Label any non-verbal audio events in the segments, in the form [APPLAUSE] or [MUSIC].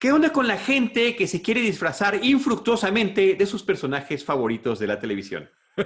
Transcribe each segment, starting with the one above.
¿Qué onda con la gente que se quiere disfrazar infructuosamente de sus personajes favoritos de la televisión? [LAUGHS]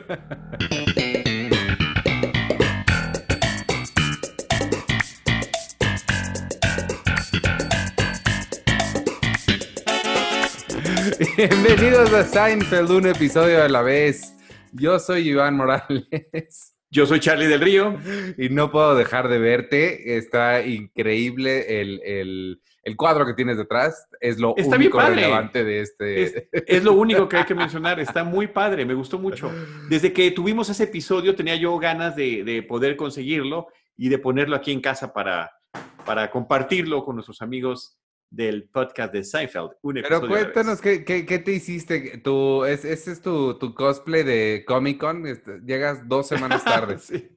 Bienvenidos a Seinfeld, un episodio a la vez. Yo soy Iván Morales. Yo soy Charlie del Río. Y no puedo dejar de verte. Está increíble el, cuadro que tienes detrás. Es lo único relevante de este. Es, lo único que hay que mencionar. Está muy padre. Me gustó mucho. Desde que tuvimos ese episodio tenía yo ganas de, poder conseguirlo y de ponerlo aquí en casa para, para compartirlo con nuestros amigos del podcast de Seinfeld. Pero cuéntanos, ¿qué, te hiciste? ¿Tu, es, ¿Ese es tu, cosplay de Comic Con? Este, llegas dos semanas [LAUGHS] tarde. sí.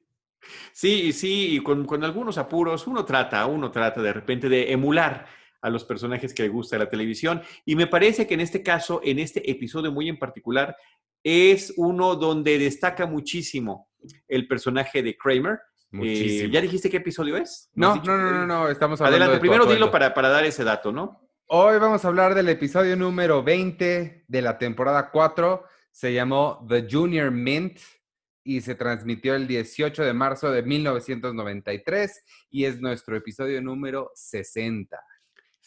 Sí, sí, y con, con, algunos apuros uno trata, uno trata de repente de emular a los personajes que le gusta la televisión. Y me parece que en este caso, en este episodio muy en particular, es uno donde destaca muchísimo el personaje de Kramer, eh, ¿Ya dijiste qué episodio es? No, no, no, no, no, estamos hablando Adelante, primero dilo para, para dar ese dato, ¿no? Hoy vamos a hablar del episodio número 20 de la temporada 4. Se llamó The Junior Mint y se transmitió el 18 de marzo de 1993 y es nuestro episodio número 60.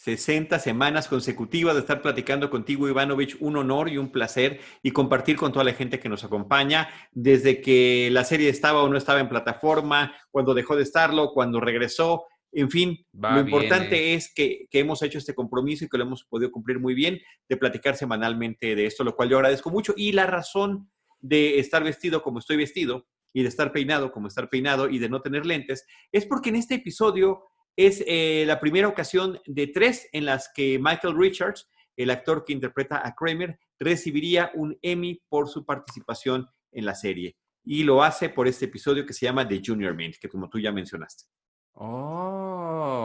60 semanas consecutivas de estar platicando contigo, Ivanovich. Un honor y un placer y compartir con toda la gente que nos acompaña desde que la serie estaba o no estaba en plataforma, cuando dejó de estarlo, cuando regresó. En fin, lo importante es que, que, hemos hecho este compromiso y que lo hemos podido cumplir muy bien de platicar semanalmente de esto, lo cual yo agradezco mucho. Y la razón de estar vestido como estoy vestido y de estar peinado como estar peinado y de no tener lentes es porque en este episodio es eh, la primera ocasión de tres en las que Michael Richards, el actor que interpreta a Kramer, recibiría un Emmy por su participación en la serie. Y lo hace por este episodio que se llama The Junior Mint, que como tú ya mencionaste. Oh.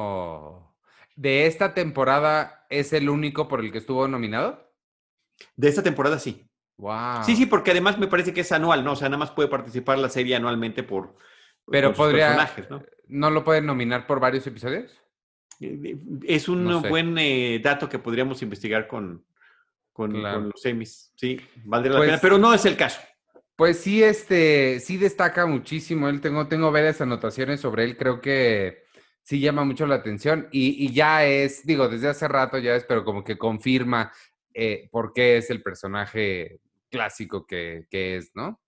¿De esta temporada es el único por el que estuvo nominado? De esta temporada sí. Wow. Sí, sí, porque además me parece que es anual, ¿no? O sea, nada más puede participar la serie anualmente por, pero podría, ¿no? lo pueden nominar por varios episodios? Eh, es un buen eh, dato que podríamos investigar con, con, los semis. Sí, valdría la pena, pues pero no es el caso. Pues sí, este, sí destaca muchísimo. Él tengo, tengo varias anotaciones sobre él. Creo que sí llama mucho la atención y, ya es, digo, desde hace rato ya es, pero como que confirma eh, por qué es el personaje clásico que, que es, ¿no?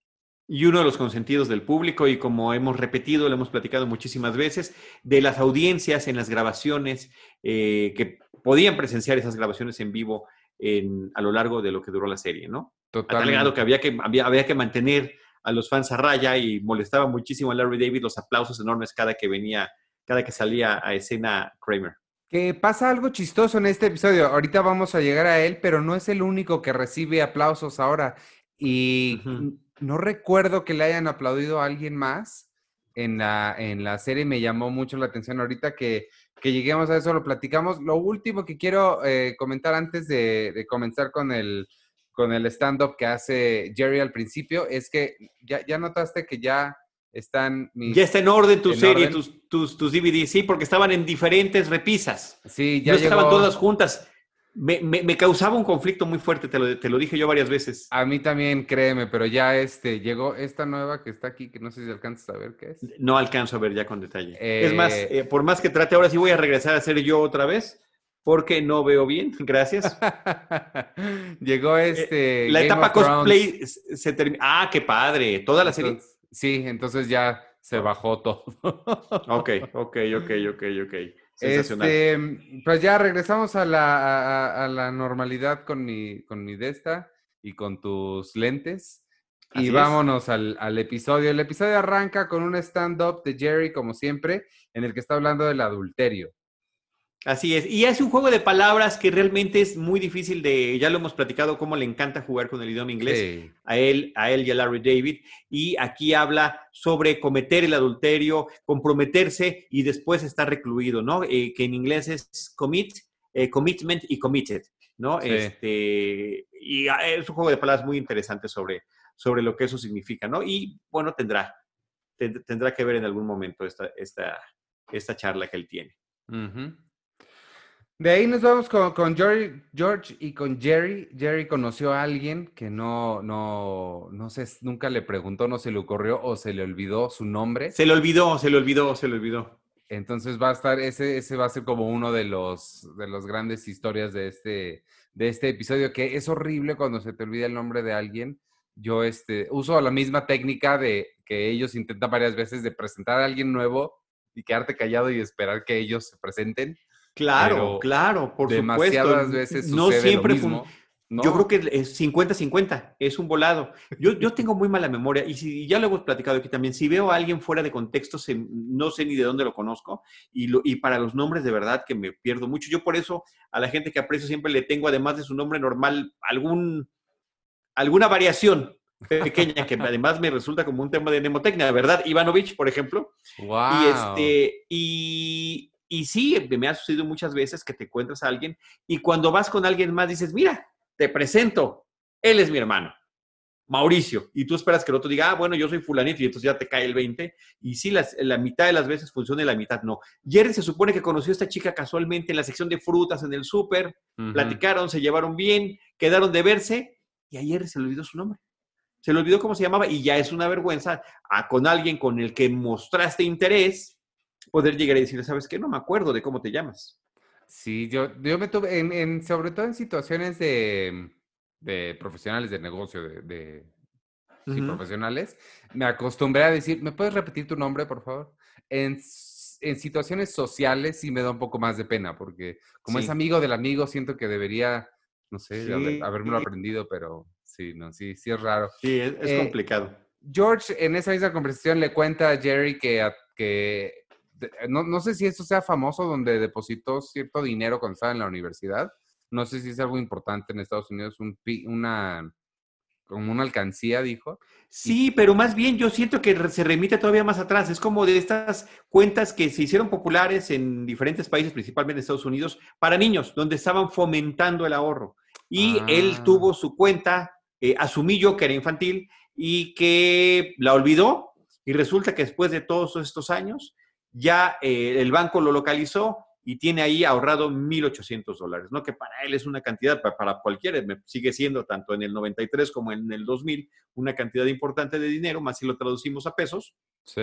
Y uno de los consentidos del público y como hemos repetido, lo hemos platicado muchísimas veces, de las audiencias en las grabaciones eh, que podían presenciar esas grabaciones en vivo en, a lo largo de lo que duró la serie, ¿no? Totalmente. A tal que había, que había, había que mantener a los fans a raya y molestaba muchísimo a Larry David los aplausos enormes cada que venía, cada que salía a escena Kramer. Que pasa algo chistoso en este episodio. Ahorita vamos a llegar a él, pero no es el único que recibe aplausos ahora. Y no recuerdo que le hayan aplaudido a alguien más en la, en la serie. Me llamó mucho la atención ahorita que, lleguemos a eso, lo platicamos. Lo último que quiero eh, comentar antes de, comenzar con el, con el stand-up que hace Jerry al principio es que ya, ya notaste que ya están... ya está en orden tu serie, Tus, tus, tus DVDs, sí, porque estaban en diferentes repisas. Sí, ya no estaban todas juntas. Me, causaba un conflicto muy fuerte, te lo, dije yo varias veces. A mí también, créeme, pero ya este, llegó esta nueva que está aquí, que no sé si alcanzas a ver qué es. No alcanzo a ver ya con detalle. es más, eh, eh, por más que trate, ahora sí voy a regresar a ser yo otra vez, porque no veo bien, [LAUGHS] gracias. [LAUGHS] llegó eh, este... la etapa cosplay se termina. Ah, qué padre, toda la serie. Sí, entonces ya se bajó todo. [LAUGHS] ok, ok, ok, ok, ok. Este, pues ya regresamos a la, a, la normalidad con mi, con mi Desta y con tus lentes. y vámonos al, al, episodio. El episodio arranca con un stand-up de Jerry, como siempre, en el que está hablando del adulterio. Así es. Y es un juego de palabras que realmente es muy difícil de, ya lo hemos platicado, cómo le encanta jugar con el idioma inglés a él, a él y a Larry David. Y aquí habla sobre cometer el adulterio, comprometerse y después estar recluido, ¿no? Eh, que en inglés es commit, eh, commitment y committed, ¿no? Este, y ah, es un juego de palabras muy interesante sobre, sobre lo que eso significa, ¿no? Y bueno, tendrá, tendrá que ver en algún momento esta, esta, esta charla que él tiene. De ahí nos vamos con, George, George, y con Jerry. Jerry conoció a alguien que no, no, no sé, nunca le preguntó, no se le ocurrió o se le olvidó su nombre. Se le olvidó, se le olvidó, se le olvidó. Entonces va a estar, ese, ese va a ser como uno de los, de las grandes historias de este, de este episodio, que es horrible cuando se te olvida el nombre de alguien. Yo este, uso la misma técnica de que ellos intentan varias veces de presentar a alguien nuevo y quedarte callado y esperar que ellos se presenten Claro, claro, por demasiadas supuesto. veces no siempre lo mismo. Yo creo que es 50-50, es un volado. Yo, yo tengo muy mala memoria y, si, ya lo hemos platicado aquí también, si veo a alguien fuera de contexto, no sé ni de dónde lo conozco y, y para los nombres de verdad que me pierdo mucho. Yo por eso a la gente que aprecio siempre le tengo, además de su nombre normal, algún, alguna variación pequeña que además me resulta como un tema de mnemotecnia, ¿verdad? Ivanovich, por ejemplo. Wow. Y, este, y, y sí, me ha sucedido muchas veces que te encuentras a alguien y cuando vas con alguien más dices, mira, te presento, él es mi hermano, Mauricio. Y tú esperas que el otro diga, ah, bueno, yo soy fulanito y entonces ya te cae el 20. Y sí, la mitad de las veces funciona y la mitad no. Jerry se supone que conoció a esta chica casualmente en la sección de frutas en el súper, platicaron, se llevaron bien, quedaron de verse y ayer se le olvidó su nombre. Se le olvidó cómo se llamaba y ya es una vergüenza a, con alguien con el que mostraste interés poder llegar y decirle, ¿sabes qué? No me acuerdo de cómo te llamas. Sí, yo, yo me tuve, en, sobre todo en situaciones de, de profesionales de negocio, de, sí, profesionales, me acostumbré a decir, ¿me puedes repetir tu nombre, por favor? En, en situaciones sociales sí me da un poco más de pena, porque como es amigo del amigo, siento que debería, no sé, sí. haberme aprendido, pero sí, no, sí, sí es raro. Sí, es, eh, complicado. George en esa misma conversación le cuenta a Jerry que, que eh, no, sé si esto sea famoso donde depositó cierto dinero cuando estaba en la universidad. No sé si es algo importante en Estados Unidos, un, una, como una alcancía, dijo. Sí, pero más bien yo siento que se remite todavía más atrás. Es como de estas cuentas que se hicieron populares en diferentes países, principalmente en Estados Unidos, para niños, donde estaban fomentando el ahorro. Y él ah. tuvo su cuenta, eh, asumí yo que era infantil y que la olvidó. Y resulta que después de todos estos años, ya eh, el banco lo localizó y tiene ahí ahorrado 1.800 dólares, ¿no? Que para él es una cantidad, para, cualquiera, sigue siendo tanto en el 93 como en el 2000, una cantidad importante de dinero, más si lo traducimos a pesos. Sí.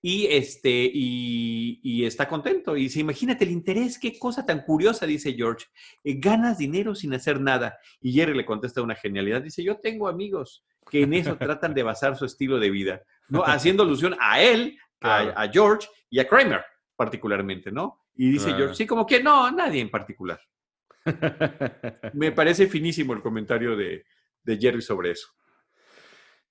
Y, este, y, está contento. Y dice, imagínate el interés, qué cosa tan curiosa, dice George. Eh, ganas dinero sin hacer nada. Y Jerry le contesta una genialidad. Dice, yo tengo amigos que en eso tratan de basar su estilo de vida, ¿no? Haciendo alusión a él, a, George y a Kramer particularmente, ¿no? Y dice George, sí, como que no, nadie en particular. [LAUGHS] Me parece finísimo el comentario de, Jerry sobre eso.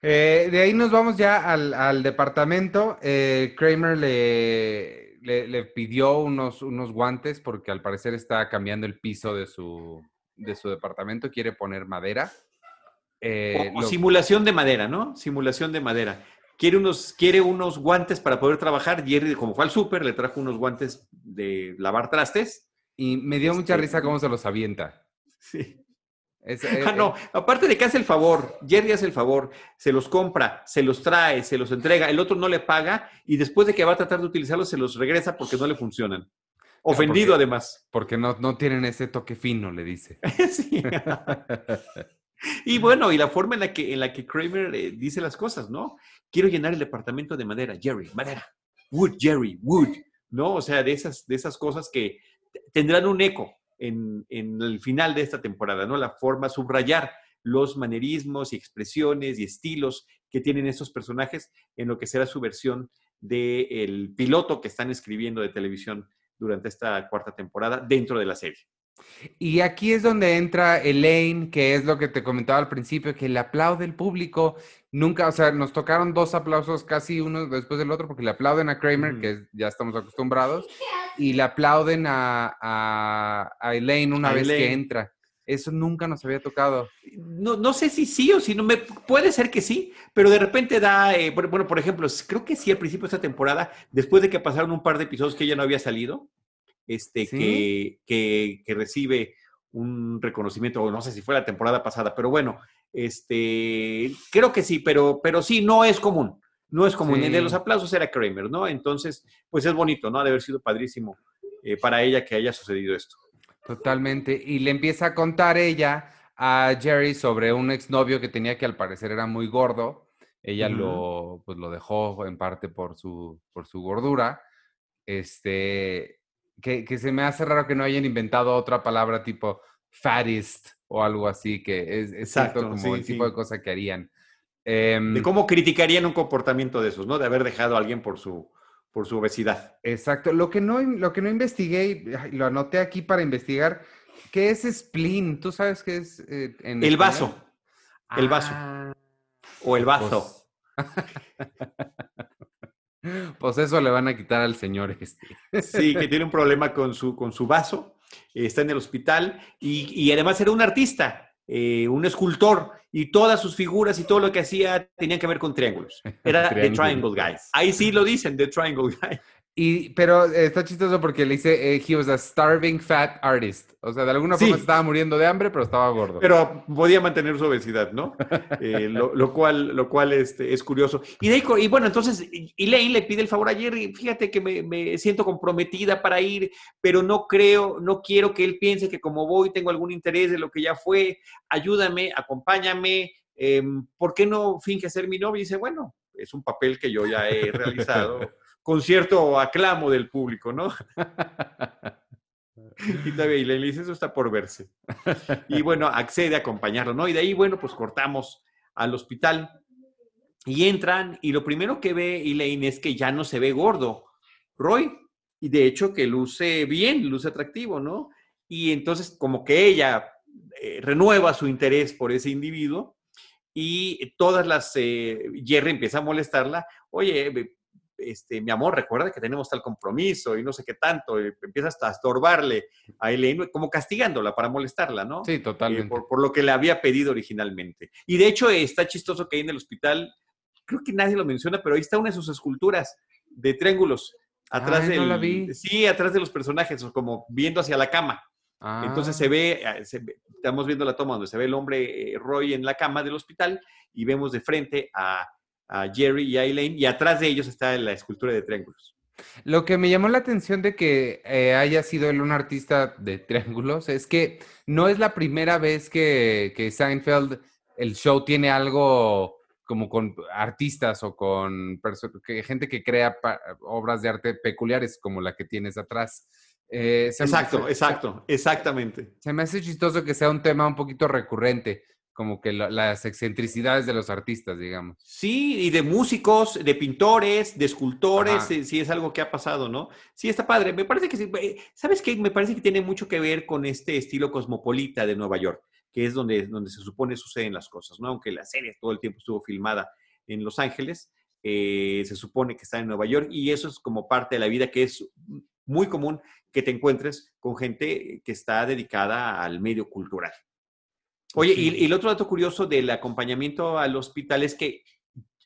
Eh, de ahí nos vamos ya al, departamento. Eh, Kramer le, le, pidió unos, unos guantes porque al parecer está cambiando el piso de su, de su departamento, quiere poner madera. Eh, o, simulación de madera, ¿no? Simulación de madera quiere unos, quiere unos guantes para poder trabajar. Jerry, como fue al súper, le trajo unos guantes de lavar trastes. Y me dio mucha este, risa cómo se los avienta. Sí. [LAUGHS] Eh, ah, no, eh. aparte de que hace el favor, Jerry hace el favor, se los compra, se los trae, se los entrega, el otro no le paga y después de que va a tratar de utilizarlos se los regresa porque no le funcionan. Ofendido además. Porque no, no tienen ese toque fino, le dice. [LAUGHS] sí. [LAUGHS] Y bueno, y la forma en la que, en la que Kramer eh, dice las cosas, ¿no? Quiero llenar el departamento de madera, Jerry, madera, wood, Jerry, wood, ¿no? O sea, de esas, de esas cosas que tendrán un eco en, en el final de esta temporada, ¿no? La forma, subrayar los manerismos y expresiones y estilos que tienen estos personajes en lo que será su versión del piloto que están escribiendo de televisión durante esta cuarta temporada dentro de la serie. Y aquí es donde entra Elaine, que es lo que te comentaba al principio, que le aplaude el público. Nunca, o sea, nos tocaron dos aplausos casi uno después del otro, porque le aplauden a Kramer, que ya estamos acostumbrados, y le aplauden a, Elaine una vez que entra. Eso nunca nos había tocado. No, no sé si sí o si no. Me, puede ser que sí, pero de repente da. Eh, bueno, por ejemplo, creo que sí al principio de esta temporada, después de que pasaron un par de episodios que ella no había salido, este, que, que, recibe un reconocimiento, o no sé si fue la temporada pasada, pero bueno, este, creo que sí, pero, pero sí, no es común, no es común. El de los aplausos era Kramer, ¿no? Entonces, pues es bonito, ¿no? Ha de haber sido padrísimo eh, para ella que haya sucedido esto. Totalmente. Y le empieza a contar ella a Jerry sobre un exnovio que tenía que al parecer era muy gordo. Ella lo, pues, lo dejó en parte por su, por su gordura. Este, que, que, se me hace raro que no hayan inventado otra palabra tipo fattest o algo así, que es, exacto como el tipo de cosa que harían. de em cómo criticarían un comportamiento de esos, ¿no? De haber dejado a alguien por su, por su obesidad. Exacto. Lo que no, lo que no investigué, y lo anoté aquí para investigar, ¿qué es spleen? ¿Tú sabes qué es? Eh, el vaso. El vaso. Ah. o el vaso. Pues, [LAUGHS] pues... eso le van a quitar al señor este. Sí, que tiene un problema con su, con su vaso, está en el hospital y, y además era un artista. Eh, un escultor y todas sus figuras y todo lo que hacía tenían que ver con triángulos. [LAUGHS] Era The Triangle Guy. Ahí sí lo dicen, The Triangle Guy. Y, pero está chistoso porque le dice, eh, he was a starving fat artist. O sea, de alguna forma estaba muriendo de hambre, pero estaba gordo. Pero podía mantener su obesidad, ¿no? [LAUGHS] Eh, lo, cual, lo cual este, es curioso. Y, y bueno, entonces Elaine le pide el favor a Jerry, fíjate que me, me, siento comprometida para ir, pero no creo, no quiero que él piense que como voy tengo algún interés de lo que ya fue. Ayúdame, acompáñame. Em, ¿Por qué no finge ser mi novio? Y dice, bueno, es un papel que yo ya he realizado. [LAUGHS] con cierto aclamo del público, ¿no? [LAUGHS] y todavía y le dice, eso está por verse. Y bueno, accede a acompañarlo, ¿no? Y de ahí, bueno, pues cortamos al hospital y entran y lo primero que ve Elaine es que ya no se ve gordo, Roy, y de hecho que luce bien, luce atractivo, ¿no? Y entonces como que ella eh, renueva su interés por ese individuo y todas las, eh, Jerry empieza a molestarla, oye, este, mi amor, recuerda que tenemos tal compromiso y no sé qué tanto, y empiezas a estorbarle a Elaine, como castigándola para molestarla, ¿no? Sí, totalmente. por, por, lo que le había pedido originalmente. Y de hecho está chistoso que ahí en el hospital, creo que nadie lo menciona, pero ahí está una de sus esculturas de triángulos. Atrás de la vi. Sí, atrás de los personajes, como viendo hacia la cama. Entonces se ve, ah, se ve, estamos viendo la toma donde se ve el hombre eh, Roy en la cama del hospital y vemos de frente a a Jerry y a Elaine, y atrás de ellos está la escultura de triángulos. Lo que me llamó la atención de que eh, haya sido él un artista de triángulos es que no es la primera vez que, que Seinfeld, el show tiene algo como con artistas o con gente que crea obras de arte peculiares como la que tienes atrás. Eh, exacto, exacto, exactamente. Se me hace chistoso que sea un tema un poquito recurrente como que las excentricidades de los artistas, digamos. Sí, y de músicos, de pintores, de escultores, eh, sí, es algo que ha pasado, ¿no? Sí, está padre. Me parece que sí. Eh, ¿Sabes qué? Me parece que tiene mucho que ver con este estilo cosmopolita de Nueva York, que es donde, donde se supone suceden las cosas, ¿no? Aunque la serie todo el tiempo estuvo filmada en Los Ángeles, eh, se supone que está en Nueva York y eso es como parte de la vida que es muy común que te encuentres con gente que está dedicada al medio cultural. Oye, y, el otro dato curioso del acompañamiento al hospital es que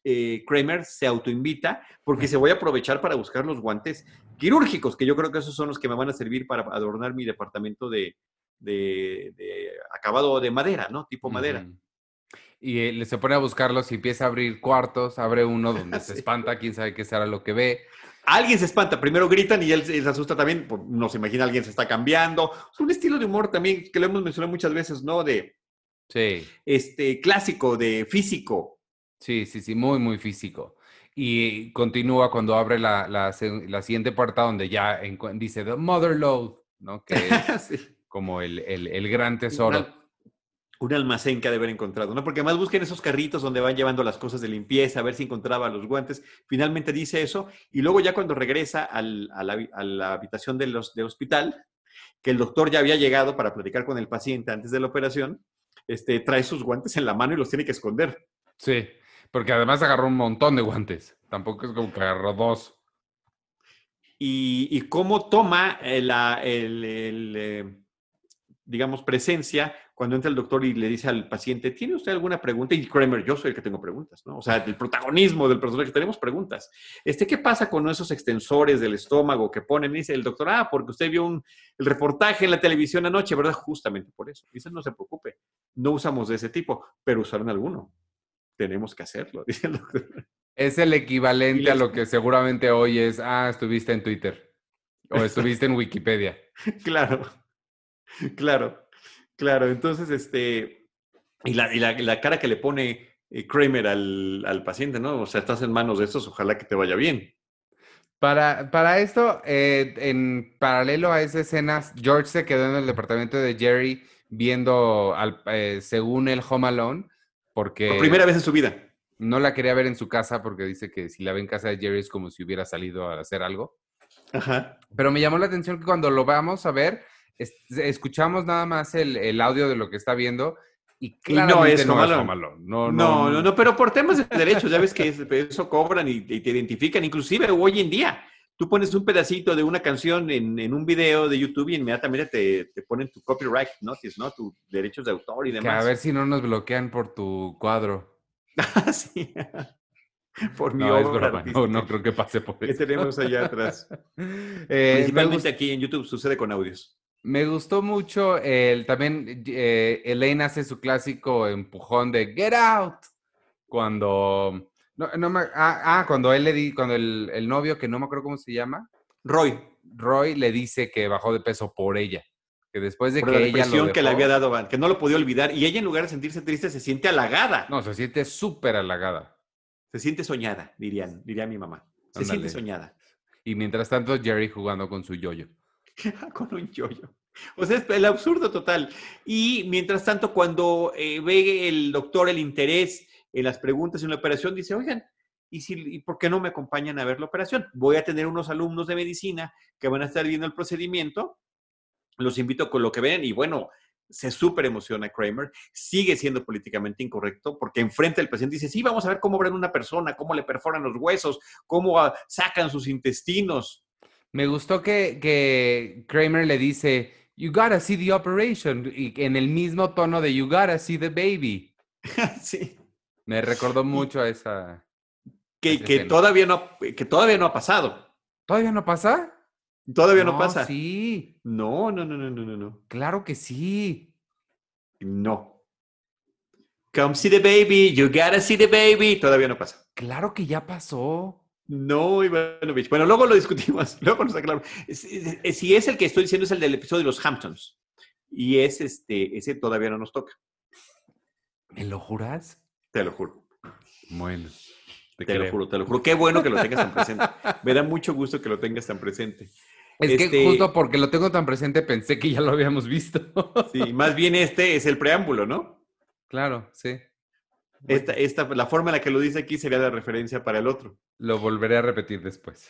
eh, Kramer se autoinvita porque se voy a aprovechar para buscar los guantes quirúrgicos, que yo creo que esos son los que me van a servir para adornar mi departamento de, acabado de madera, ¿no? Tipo madera. Y eh, se pone a buscarlos y empieza a abrir cuartos, abre uno [LAUGHS] donde se espanta, quién sabe qué será lo que ve. Alguien se espanta, primero gritan y él se asusta también, pues, no se imagina alguien se está cambiando. Es un estilo de humor también que lo hemos mencionado muchas veces, ¿no? De, Sí. Este, clásico de físico. Sí, sí, sí, muy, muy físico. Y continúa cuando abre la, la, siguiente puerta donde ya dice The Mother Load, ¿no? Que [LAUGHS] es como el, el, gran tesoro. Un almacén que ha de haber encontrado, ¿no? Porque además busquen esos carritos donde van llevando las cosas de limpieza, a ver si encontraba los guantes. Finalmente dice eso. Y luego ya cuando regresa al, a, la, a, la, habitación de los, del hospital, que el doctor ya había llegado para platicar con el paciente antes de la operación, este, trae sus guantes en la mano y los tiene que esconder. Sí, porque además agarró un montón de guantes. Tampoco es como que agarró dos. Y, cómo toma la, el, eh, digamos, presencia cuando entra el doctor y le dice al paciente, ¿tiene usted alguna pregunta? Y Kramer, yo soy el que tengo preguntas, ¿no? O sea, el protagonismo del personaje, tenemos preguntas. Este, ¿Qué pasa con esos extensores del estómago que ponen? dice el doctor, ah, porque usted vio un, el reportaje en la televisión anoche, ¿verdad? Justamente por eso. Dice, no se preocupe, no usamos de ese tipo, pero usaron alguno. Tenemos que hacerlo, [LAUGHS] dice el doctor. Es el equivalente a lo que seguramente hoy es, ah, estuviste en Twitter o estuviste en Wikipedia. [LAUGHS] claro. Claro, claro. Entonces, este, y la, y la, cara que le pone eh, Kramer al, al, paciente, ¿no? O sea, estás en manos de estos, ojalá que te vaya bien. Para, para esto, eh, en paralelo a esa escena, George se quedó en el departamento de Jerry viendo, al, eh, según el Home Alone, porque... Por primera vez en su vida. No la quería ver en su casa porque dice que si la ve en casa de Jerry es como si hubiera salido a hacer algo. Ajá. Pero me llamó la atención que cuando lo vamos a ver, escuchamos nada más el, el, audio de lo que está viendo y claramente no es, no No, no, no, pero por temas de derechos, ya ves que eso cobran y, te identifican, inclusive hoy en día. Tú pones un pedacito de una canción en, en un video de YouTube y inmediatamente te, te, ponen tu copyright notice, ¿no? Tus derechos de autor y demás. a ver si no nos bloquean por tu cuadro. [LAUGHS] Ah, sí. Por mi no, obra. No, no, creo que pase por eso. ¿Qué tenemos allá atrás? [LAUGHS] eh, Principalmente aquí en YouTube sucede con audios. Me gustó mucho el también eh, Elaine hace su clásico empujón de Get out cuando no, no me, ah, ah, cuando él le di, cuando el, el, novio que no me acuerdo cómo se llama Roy. Roy le dice que bajó de peso por ella que después de que la ella lo que le había dado que no lo podía olvidar y ella en lugar de sentirse triste se siente halagada. No se siente súper halagada. Se siente soñada dirían diría mi mamá. Se siente soñada. Y mientras tanto Jerry jugando con su yoyo. -yo. Con un yoyo. O sea, es el absurdo total. Y mientras tanto, cuando eh, ve el doctor el interés en las preguntas en la operación, dice, oigan, ¿y, si, ¿y por qué no me acompañan a ver la operación? Voy a tener unos alumnos de medicina que van a estar viendo el procedimiento. Los invito con lo que ven y bueno, se súper emociona Kramer, sigue siendo políticamente incorrecto porque enfrente al paciente dice, sí, vamos a ver cómo abren una persona, cómo le perforan los huesos, cómo ah, sacan sus intestinos. Me gustó que, que Kramer le dice, you gotta see the operation, y en el mismo tono de you gotta see the baby. [LAUGHS] sí. Me recordó mucho a esa. Que, que todavía no, que todavía no ha pasado. ¿Todavía no pasa? Todavía no, pasa. Sí. No, no, no, no, no, no. Claro que sí. No. Come see the baby, you gotta see the baby. Todavía no pasa. Claro que ya pasó. No, Ivanovich. Bueno, luego lo discutimos. [LAUGHS] Luego nos aclaramos. Si es el que estoy diciendo, es el del episodio de los Hamptons. Y es este, ese todavía no nos toca. ¿Me lo juras? Te lo juro. Bueno. Te, lo juro, te lo juro. Qué bueno que lo tengas tan presente. Me da mucho gusto que lo tengas tan presente. Es que este justo porque lo tengo tan presente pensé que ya lo habíamos visto. sí, más bien este es el preámbulo, ¿no? Claro, sí. Esta, esta, la forma en la que lo dice aquí sería la referencia para el otro. Lo volveré a repetir después.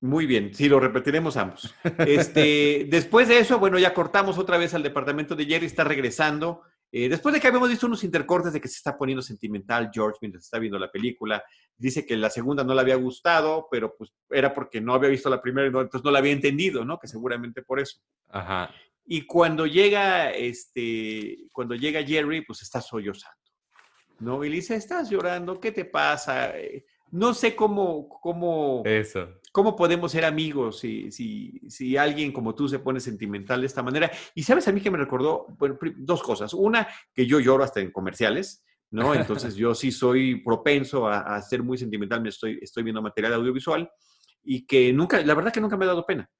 Muy bien, sí, lo repetiremos ambos. Este, [LAUGHS] después de eso, bueno, ya cortamos otra vez al departamento de Jerry, está regresando. Eh, después de que habíamos visto unos intercortes de que se está poniendo sentimental George mientras está viendo la película, dice que la segunda no le había gustado, pero pues era porque no había visto la primera, entonces no la había entendido, ¿no? Que seguramente por eso. Ajá. Y cuando llega, este, cuando llega Jerry, pues está sollozando. ¿No? Y le dice, estás llorando, ¿qué te pasa? Eh, no sé cómo, cómo, Eso. cómo podemos ser amigos si, si, si, alguien como tú se pone sentimental de esta manera. Y sabes a mí que me recordó bueno, dos cosas. Una, que yo lloro hasta en comerciales, ¿no? [LAUGHS] Entonces yo sí soy propenso a, a, ser muy sentimental, me estoy, estoy viendo material audiovisual y que nunca, la verdad que nunca me ha dado pena.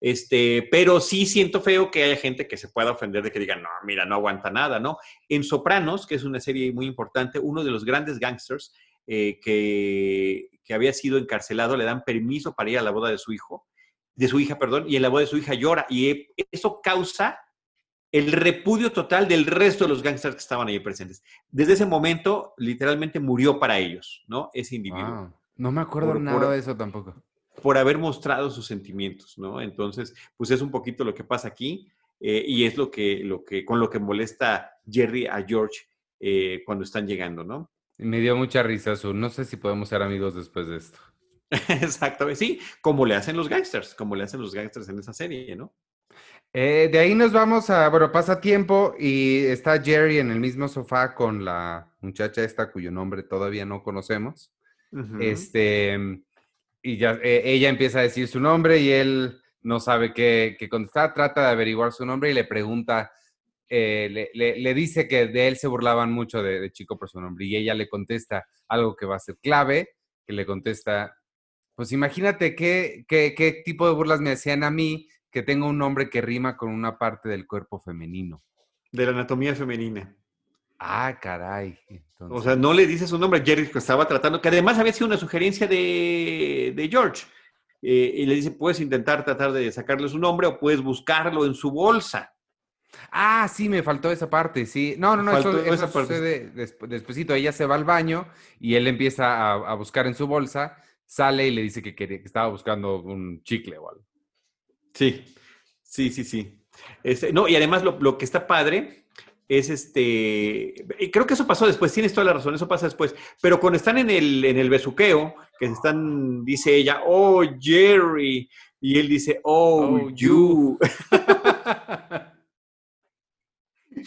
Este, pero sí siento feo que haya gente que se pueda ofender de que diga, no, mira, no aguanta nada, ¿no? En Sopranos, que es una serie muy importante, uno de los grandes gangsters eh, que, que, había sido encarcelado le dan permiso para ir a la boda de su hijo, de su hija, perdón, y en la boda de su hija llora. Y eso causa el repudio total del resto de los gangsters que estaban ahí presentes. Desde ese momento, literalmente murió para ellos, ¿no? Ese individuo. No me acuerdo nada de eso tampoco por haber mostrado sus sentimientos, ¿no? Entonces, pues es un poquito lo que pasa aquí eh, y es lo que, lo que, con lo que molesta Jerry a George eh, cuando están llegando, ¿no? Me dio mucha risa, su. No sé si podemos ser amigos después de esto. [LAUGHS] Exactamente, sí, como le hacen los gangsters, como le hacen los gangsters en esa serie, ¿no? Eh, de ahí nos vamos a, bueno, pasa tiempo y está Jerry en el mismo sofá con la muchacha esta cuyo nombre todavía no conocemos. Este, y ya eh, ella empieza a decir su nombre y él no sabe qué, qué contestar, trata de averiguar su nombre y le pregunta, eh, le, dice que de él se burlaban mucho de, chico por su nombre y ella le contesta algo que va a ser clave, que le contesta, pues imagínate qué, qué, qué tipo de burlas me hacían a mí que tenga un nombre que rima con una parte del cuerpo femenino. De la anatomía femenina. Ah, caray. O sea, no le dice su nombre. Jerry que estaba tratando, que además había sido una sugerencia de, George. Eh, y le dice, puedes intentar tratar de sacarle su nombre o puedes buscarlo en su bolsa. Ah, sí, me faltó esa parte, sí. No, no, no, eso, eso sucede despuésito. Ella se va al baño y él empieza a, buscar en su bolsa, sale y le dice que, que, estaba buscando un chicle o algo. Sí, sí, sí, sí. Este, no, y además lo, lo, que está padre es este, creo que eso pasó después, tienes toda la razón, eso pasa después, pero cuando están en el, en el besuqueo, que están, dice ella, oh, Jerry, y él dice, oh, oh you.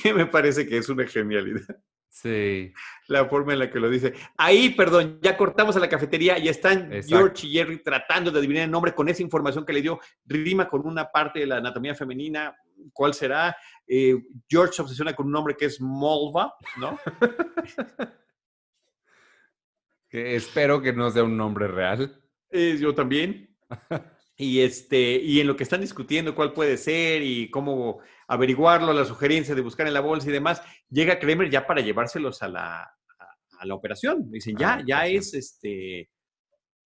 que [LAUGHS] me parece que es una genialidad. Sí. La forma en la que lo dice. Ahí, perdón, ya cortamos a la cafetería y están George y Jerry tratando de adivinar el nombre con esa información que le dio. Rima con una parte de la anatomía femenina. ¿Cuál será? Eh, George se obsesiona con un nombre que es Molva, ¿no? [LAUGHS] que espero que no sea un nombre real. Eh, yo también. [LAUGHS] y, este, y en lo que están discutiendo cuál puede ser y cómo averiguarlo, la sugerencia de buscar en la bolsa y demás, llega Kramer ya para llevárselos a la, a, la operación. Dicen, ya, ya es este.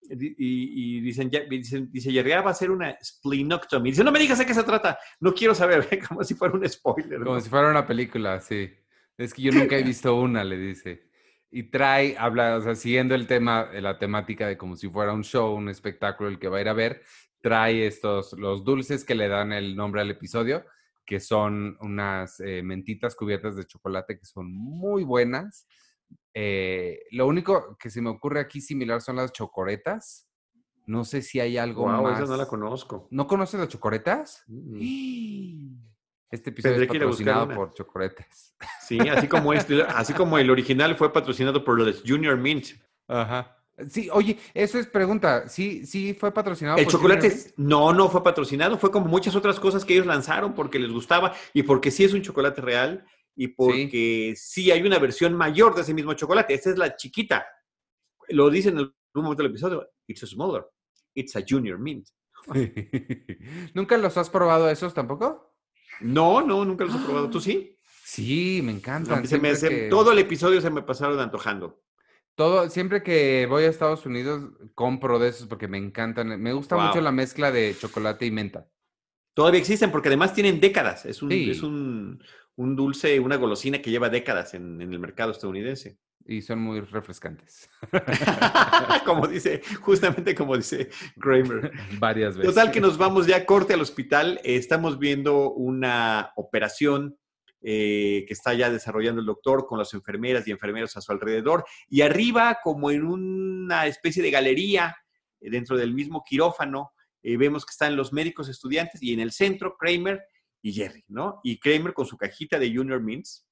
Y, dicen, ya, dicen, dice, va a ser una splenectomy. Dice, no me digas de qué se trata, no quiero saber, [LAUGHS] como si fuera un spoiler. Como si fuera una película, sí. Es que yo nunca he [LAUGHS] visto una, le dice. Y trae, habla, o sea, siguiendo el tema, la temática de como si fuera un show, un espectáculo el que va a ir a ver, trae estos, los dulces que le dan el nombre al episodio, que son unas eh, mentitas cubiertas de chocolate que son muy buenas. Eh, lo único que se me ocurre aquí similar son las chocoretas. No sé si hay algo wow, más. Esa no la conozco. ¿No conoces las chocoretas? [GASPS] Este episodio es patrocinado por chocoretas. [LAUGHS] Sí, así como este, así como el original fue patrocinado por los Junior Mint. Ajá. Sí, oye, eso es pregunta. ¿Sí, sí fue patrocinado? El chocolate, no, no fue patrocinado. Fue como muchas otras cosas que ellos lanzaron porque les gustaba y porque sí es un chocolate real y porque sí, hay una versión mayor de ese mismo chocolate. Esta es la chiquita. Lo dicen en un momento del episodio. It's a smaller. It's a junior mint. [LAUGHS] ¿Nunca los has probado esos tampoco? No, no, nunca los he probado. ¿Tú sí? [GASPS] Sí, me encantan. Todo el episodio se me pasaron antojando. Todo, siempre que voy a Estados Unidos, compro de esos porque me encantan. Me gusta mucho la mezcla de chocolate y menta. Todavía existen porque además tienen décadas. Es un, es un, un, dulce, una golosina que lleva décadas en, en el mercado estadounidense. Y son muy refrescantes. [LAUGHS] como dice, justamente como dice Kramer. [LAUGHS] Varias veces. Total que nos vamos ya corte al hospital. Estamos viendo una operación eh, que está ya desarrollando el doctor con las enfermeras y enfermeros a su alrededor. Y arriba, como en una especie de galería, eh, dentro del mismo quirófano, eh, vemos que están los médicos estudiantes y en el centro Kramer y Jerry, ¿no? Y Kramer con su cajita de Junior Mints,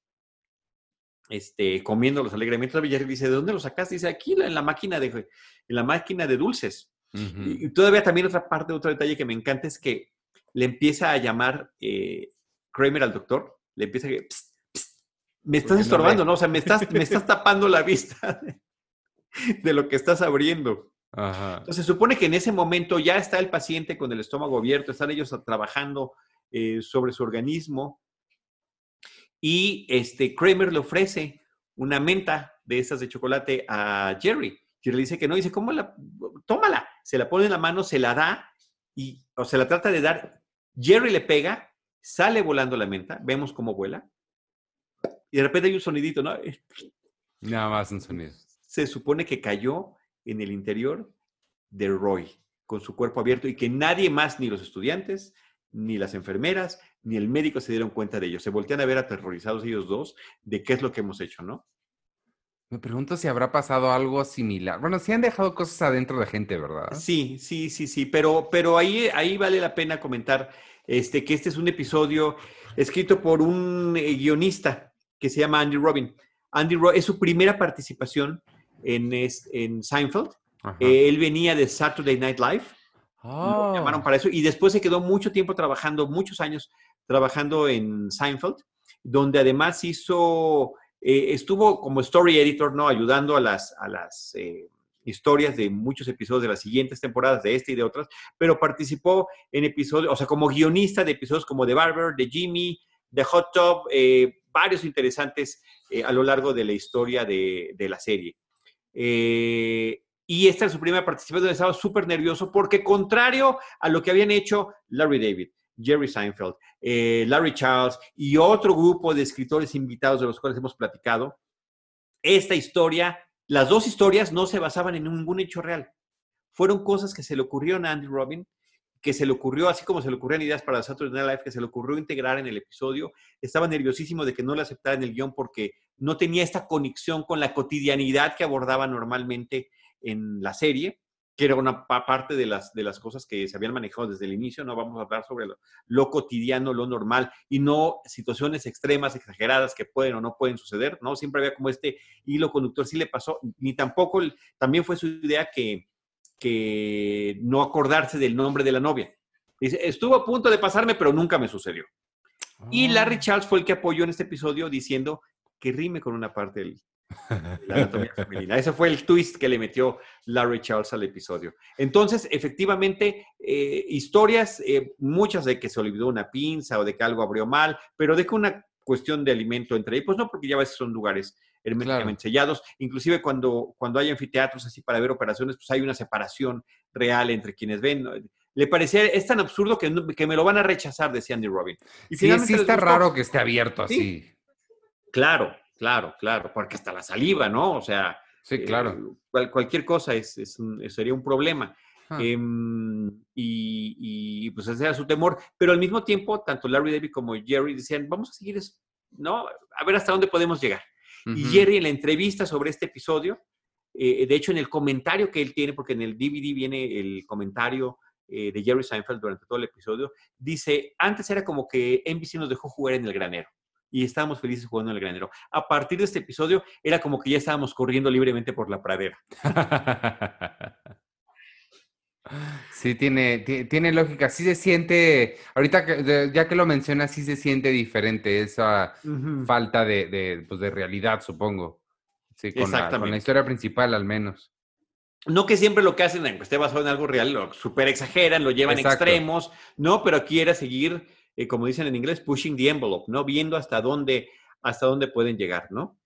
este, comiéndolos alegremente. Y Jerry dice, ¿de dónde los sacaste? Dice, aquí en la máquina de, en la máquina de dulces. y, todavía también otra parte, otro detalle que me encanta es que le empieza a llamar Kramer al doctor le empieza a que, me estás estorbando, no, O sea, me estás, me [LAUGHS] estás tapando la vista [LAUGHS] de, lo que estás abriendo. Entonces, se supone que en ese momento ya está el paciente con el estómago abierto, están ellos trabajando eh, sobre su organismo y este Kramer le ofrece una menta de esas de chocolate a Jerry. Jerry le dice que no, dice, ¿cómo la? Tómala. Se la pone en la mano, se la da y, o se la trata de dar. Jerry le pega sale volando la menta, vemos cómo vuela, y de repente hay un sonidito, ¿no? Nada más un sonido. Se supone que cayó en el interior de Roy, con su cuerpo abierto, y que nadie más, ni los estudiantes, ni las enfermeras, ni el médico se dieron cuenta de ello. Se voltean a ver aterrorizados ellos dos de qué es lo que hemos hecho, ¿no? Me pregunto si habrá pasado algo similar. Bueno, sí han dejado cosas adentro de gente, ¿verdad? Sí, sí, sí, sí, pero, pero ahí, ahí vale la pena comentar este, que este es un episodio escrito por un eh, guionista que se llama Andy Robin. Andy Robin es su primera participación en, en Seinfeld. Eh, él venía de Saturday Night Live. Lo oh. llamaron para eso y después se quedó mucho tiempo trabajando, muchos años trabajando en Seinfeld, donde además hizo, eh, estuvo como story editor, ¿no? Ayudando a las, a las historias de muchos episodios de las siguientes temporadas, de esta y de otras, pero participó en episodios, o sea, como guionista de episodios como The Barber, de Jimmy, The Hot Tub, eh, varios interesantes eh, a lo largo de la historia de, la serie. Eh, y esta es su primera participación, estaba súper nervioso porque contrario a lo que habían hecho Larry David, Jerry Seinfeld, Larry Charles y otro grupo de escritores invitados de los cuales hemos platicado, esta historia las dos historias no se basaban en ningún hecho real. Fueron cosas que se le ocurrieron a Andy Robin, que se le ocurrió, así como se le ocurrían ideas para Saturday Night Live, que se le ocurrió integrar en el episodio. Estaba nerviosísimo de que no le aceptara en el guion porque no tenía esta conexión con la cotidianidad que abordaba normalmente en la serie que era una parte de las, de las cosas que se habían manejado desde el inicio, no vamos a hablar sobre lo, cotidiano, lo normal, y no situaciones extremas, exageradas que pueden o no pueden suceder, ¿no? Siempre había como este hilo conductor, sí le pasó, ni tampoco, también fue su idea que, que no acordarse del nombre de la novia. Dice, estuvo a punto de pasarme, pero nunca me sucedió. Y Larry ah. Charles fue el que apoyó en este episodio diciendo que rime con una parte del, [LAUGHS] la anatomía femenina. Ese fue el twist que le metió Larry Charles al episodio. Entonces, efectivamente, eh, historias, eh, muchas de que se olvidó una pinza o de que algo abrió mal, pero de que una cuestión de alimento entre ellos, pues no, porque ya a veces son lugares herméticamente sellados. Inclusive cuando, cuando hay anfiteatros así para ver operaciones, pues hay una separación real entre quienes ven. Le parecía, es tan absurdo que, que me lo van a rechazar, decía Andy Robin. Y sí, sí está raro que esté abierto así. Claro, Claro, claro, porque hasta la saliva, ¿no? O sea, sí, claro. Eh, cualquier cosa es, sería un problema. Ah. Em, y, pues ese era su temor, pero al mismo tiempo, tanto Larry David como Jerry decían, vamos a seguir, ¿no? A ver hasta dónde podemos llegar. Y Jerry en la entrevista sobre este episodio, eh, de hecho en el comentario que él tiene, porque en el DVD viene el comentario eh, de Jerry Seinfeld durante todo el episodio, dice, antes era como que NBC nos dejó jugar en el granero y estábamos felices jugando en el granero. A partir de este episodio era como que ya estábamos corriendo libremente por la pradera. [LAUGHS] Sí, tiene, tiene lógica. Sí se siente, ahorita que, ya que lo mencionas, sí se siente diferente esa falta de, pues, de, realidad, supongo. Sí, con la, con la, historia principal al menos. No que siempre lo que hacen, que esté basado en algo real, lo super exageran, lo llevan extremos, no, pero aquí era seguir eh, como dicen en inglés, pushing the envelope, ¿no? Viendo hasta dónde, hasta dónde pueden llegar, ¿no?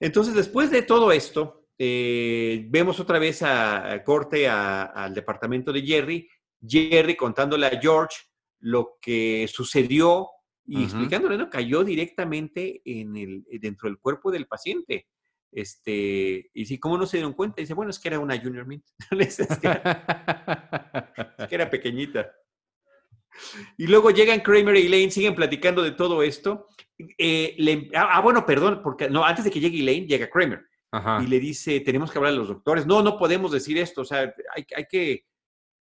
Entonces, después de todo esto, eh, vemos otra vez a, corte al departamento de Jerry, Jerry contándole a George lo que sucedió y explicándole, ¿no? Cayó directamente en el, dentro del cuerpo del paciente. Este, y si, ¿cómo no se dieron cuenta? Dice, bueno, es que era una Junior Mint. [LAUGHS] es, que era [LAUGHS] pequeñita. Y luego llegan Kramer y Elaine, siguen platicando de todo esto. Eh, ah, ah, bueno, perdón, porque no, antes de que llegue Elaine, llega Kramer. Y le dice, tenemos que hablar a los doctores. No, no podemos decir esto, o sea, hay, que,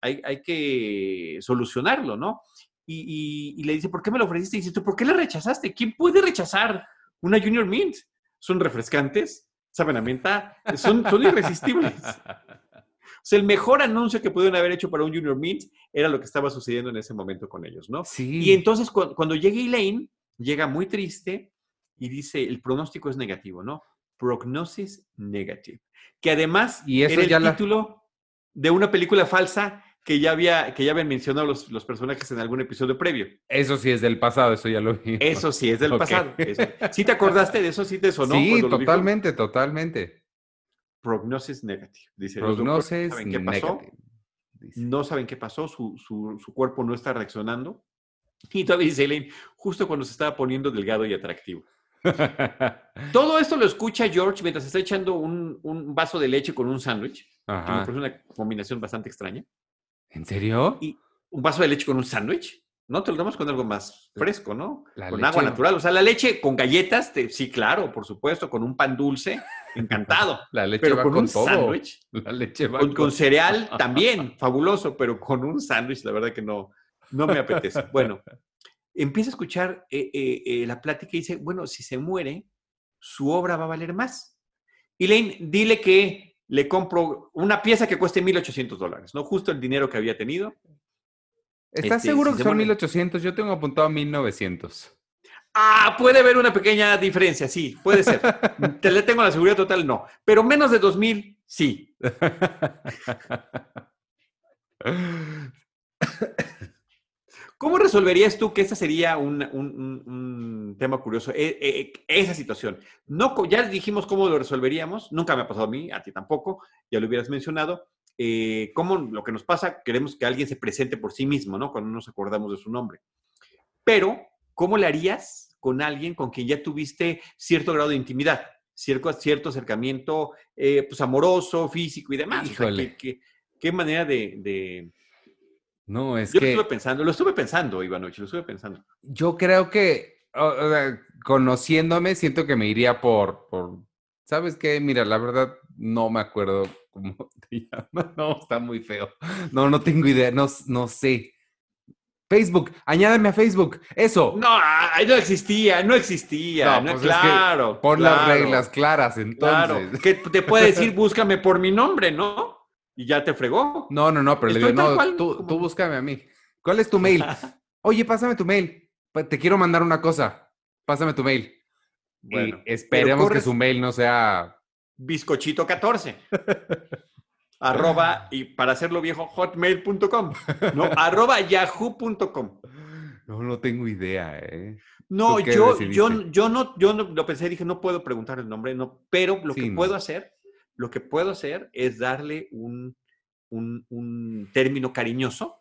hay, que solucionarlo, ¿no? Y, le dice, ¿por qué me lo ofreciste? Y dice, ¿por qué le rechazaste? ¿Quién puede rechazar una Junior Mint? Son refrescantes, saben a menta, son, son irresistibles. [LAUGHS] Sea, el mejor anuncio que pudieron haber hecho para un Junior Mint era lo que estaba sucediendo en ese momento con ellos, ¿no? Sí. Y entonces cuando, llega Elaine, llega muy triste y dice, el pronóstico es negativo, ¿no? Prognosis negative. Que además ¿Y eso era el título de una película falsa que ya, había, que ya habían mencionado los, los, personajes en algún episodio previo. Eso sí es del pasado, eso ya lo vi. Eso sí es del pasado. ¿Sí te acordaste de eso? ¿Sí te sonó? Sí, totalmente, totalmente. Prognosis negative. Dice, Prognosis saben qué pasó. No saben qué pasó, su, su, cuerpo no está reaccionando. Y todavía dice Elaine, justo cuando se estaba poniendo delgado y atractivo. [LAUGHS] Todo esto lo escucha George mientras está echando un, un vaso de leche con un sándwich. Que una combinación bastante extraña. ¿En serio? Y un vaso de leche con un sándwich. No te lo damos con algo más fresco, ¿no? con agua natural. O sea, la leche con galletas, sí, claro, por supuesto, con un pan dulce, encantado. La leche pero con, un sándwich. La leche va con, con, cereal también, fabuloso, pero con un sándwich, la verdad que no, no me apetece. Bueno, empieza a escuchar eh, eh, eh, la plática y dice, bueno, si se muere, su obra va a valer más. Elaine, dile que le compro una pieza que cueste 1.800 dólares, ¿no? Justo el dinero que había tenido. ¿Estás este, seguro que son 1800? Yo tengo apuntado 1900. Ah, puede haber una pequeña diferencia, sí, puede ser. [LAUGHS] Te le tengo la seguridad total, no. Pero menos de 2000 Sí. ¿Cómo resolverías tú que ese sería un, tema curioso, e, e, esa situación? No, ya dijimos cómo lo resolveríamos, nunca me ha pasado a mí, a ti tampoco, ya lo hubieras mencionado. Eh, ¿Cómo lo que nos pasa? Queremos que alguien se presente por sí mismo, ¿no? Cuando nos acordamos de su nombre. Pero, ¿cómo le harías con alguien con quien ya tuviste cierto grado de intimidad? Cierto, cierto acercamiento eh, pues amoroso, físico y demás. ¿qué, manera de no, es Yo que... lo estuve pensando, lo estuve pensando, Ivanovich, lo estuve pensando. Yo creo que, conociéndome, siento que me iría por, por, ¿sabes qué? Mira, la verdad, no me acuerdo cómo [LAUGHS] te llamas. No, está muy feo. No, no tengo idea, no, no sé. Facebook, añádame a Facebook, eso. No, no existía, no existía, no, pues claro. pon las reglas claras, entonces. Claro, que te puede decir, [LAUGHS] búscame por mi nombre, ¿no? y ya te fregó. No, no, no, pero le digo, no, tú, tú búscame a mí. ¿Cuál es tu mail? [LAUGHS] Oye, pásame tu mail. Te quiero mandar una cosa. Pásame tu mail. Bueno, y esperemos que su mail no sea bizcochito14. [LAUGHS] arroba, y para hacerlo viejo, hotmail.com. No, [LAUGHS] arroba yahoo.com. No, no tengo idea, ¿eh? No, yo, yo, yo no, yo no, lo pensé, dije, no puedo preguntar el nombre, no, pero lo que puedo hacer lo que puedo hacer es darle un, término cariñoso,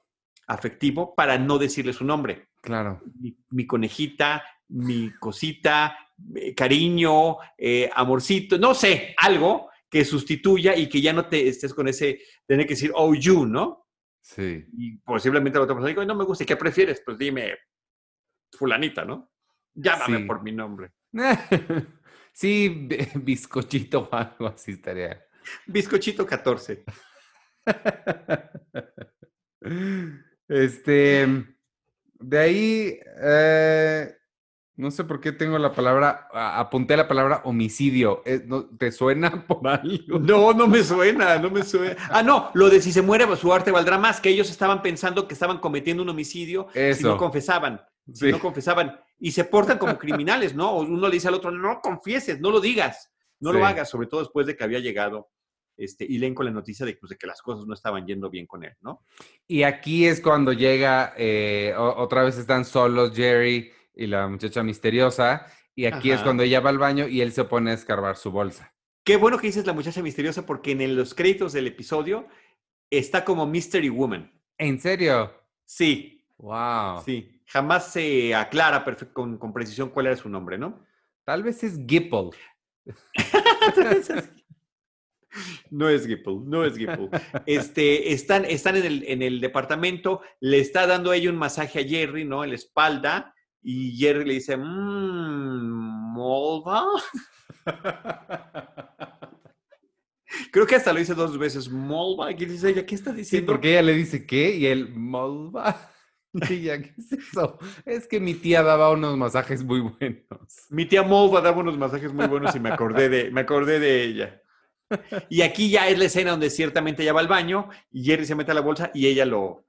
afectivo, para no decirle su nombre. Claro. Mi, conejita, mi cosita, eh, cariño, eh, amorcito, no sé, algo que sustituya y que ya no te estés con ese, tener que decir, oh, you, ¿no? Sí. Y posiblemente la otra persona diga, no me gusta, ¿qué prefieres? Pues dime, fulanita, ¿no? Llámame por mi nombre. [LAUGHS] Sí, [LAUGHS] bizcochito o algo así estaría. Bizcochito 14. [LAUGHS] Este, de ahí, eh, no sé por qué tengo la palabra, apunté la palabra homicidio. ¿Te suena [LAUGHS] por algo? No, no me suena, no me suena. Ah, no, lo de si se muere su arte valdrá más, que ellos estaban pensando que estaban cometiendo un homicidio si no confesaban si no confesaban. Y se portan como criminales, ¿no? Uno le dice al otro, no confieses, no lo digas, no lo hagas, sobre todo después de que había llegado este, y leen con la noticia de, pues, de, que las cosas no estaban yendo bien con él, ¿no? Y aquí es cuando llega, eh, otra vez están solos Jerry y la muchacha misteriosa, y aquí es cuando ella va al baño y él se pone a escarbar su bolsa. Qué bueno que dices la muchacha misteriosa porque en los créditos del episodio está como Mystery Woman. ¿En serio? Sí. Wow. Sí jamás se aclara con, con, precisión cuál era su nombre, ¿no? Tal vez es Gipple. [LAUGHS] no es Gipple, no es Gipple. [LAUGHS] Este, están están en, el, en el departamento, le está dando ella un masaje a Jerry, ¿no? En la espalda, y Jerry le dice, mmm, Molva. [LAUGHS] Creo que hasta lo dice dos veces, Molva. ¿Qué dice ella? ¿Qué está diciendo? Sí, porque ella le dice, ¿qué? Y él, Molva. [LAUGHS] Tía, ¿qué es eso? Es que mi tía daba unos masajes muy buenos. Mi tía Mova daba unos masajes muy buenos y me acordé de, me acordé de ella. Y aquí ya es la escena donde ciertamente ella va al baño y Jerry se mete a la bolsa y ella lo,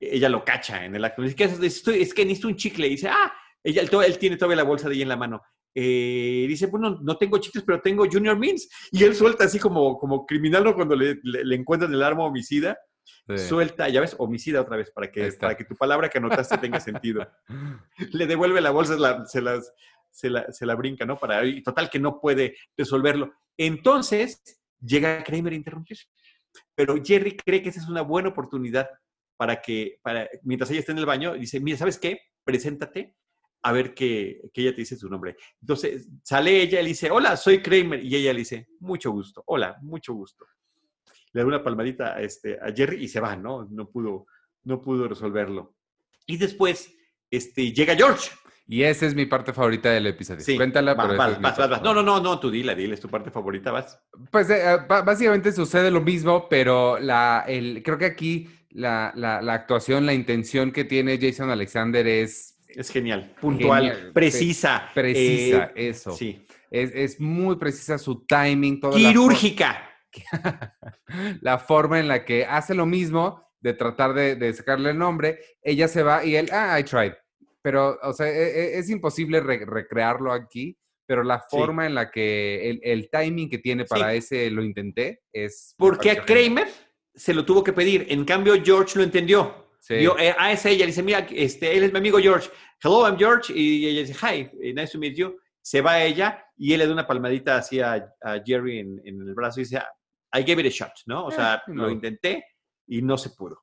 ella lo cacha en el acto. Dice, es que necesito un chicle. Y dice, ah, ella, él, tiene todavía la bolsa de ella en la mano. Eh, dice, bueno, no tengo chicles, pero tengo Junior Means. Y él suelta así como, como criminal cuando le, le encuentran el arma homicida Suelta, ya ves, homicida otra vez, para que, para que tu palabra que anotaste tenga sentido. [LAUGHS] Le devuelve la bolsa, se, las, se, la, se la brinca, ¿no? Para, y total que no puede resolverlo. Entonces, llega Kramer a interrumpir. Pero Jerry cree que esa es una buena oportunidad para que, para, mientras ella está en el baño, dice, mira, ¿sabes qué? Preséntate a ver que, que, ella te dice su nombre. Entonces sale ella y le dice, hola, soy Kramer. Y ella le dice, mucho gusto, hola, mucho gusto le da una palmadita a, este, a Jerry y se va, ¿no? No pudo, no pudo resolverlo. Y después este, llega George. Y esa es mi parte favorita del episodio. Sí. Cuéntala, pero vas, vas, vas, No, no, no, no, tú dile, dile, es tu parte favorita, vas. Pues eh, básicamente sucede lo mismo, pero la, el, creo que aquí la, la, la, actuación, la intención que tiene Jason Alexander es... Es genial, puntual, precisa. Precisa, eh, eso. Sí. Es, es, muy precisa su timing. Toda Quirúrgica. [LAUGHS] la forma en la que hace lo mismo de tratar de, sacarle el nombre, ella se va y él, ah, I tried. Pero, o sea, e, e, es, imposible recrearlo aquí pero la forma en la que, el, timing que tiene para ese lo intenté es... Porque a Kramer se lo tuvo que pedir, en cambio George lo entendió. Yo, eh, a esa ella le dice, mira, este, él es mi amigo George. Hello, I'm George. Y ella dice, hi, eh, nice to meet you. Se va a ella y él le da una palmadita así a, Jerry en, el brazo y dice, I gave it a shot, ¿no? O eh, sea, lo intenté y no se pudo.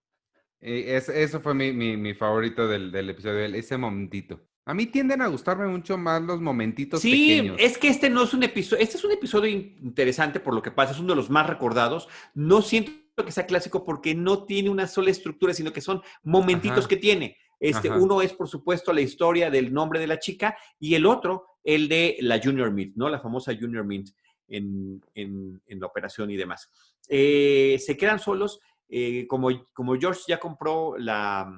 eso fue mi, mi, favorito del, del episodio, ese momentito. A mí tienden a gustarme mucho más los momentitos sí, es que este no es un episodio, este es un episodio interesante por lo que pasa, es uno de los más recordados. No siento que sea clásico porque no tiene una sola estructura, sino que son momentitos que tiene. Este, uno es, por supuesto, la historia del nombre de la chica y el otro, el de la Junior Mint, ¿no? La famosa Junior Mint en, la operación y demás. Eh, se quedan solos. Eh, como, como George ya compró la,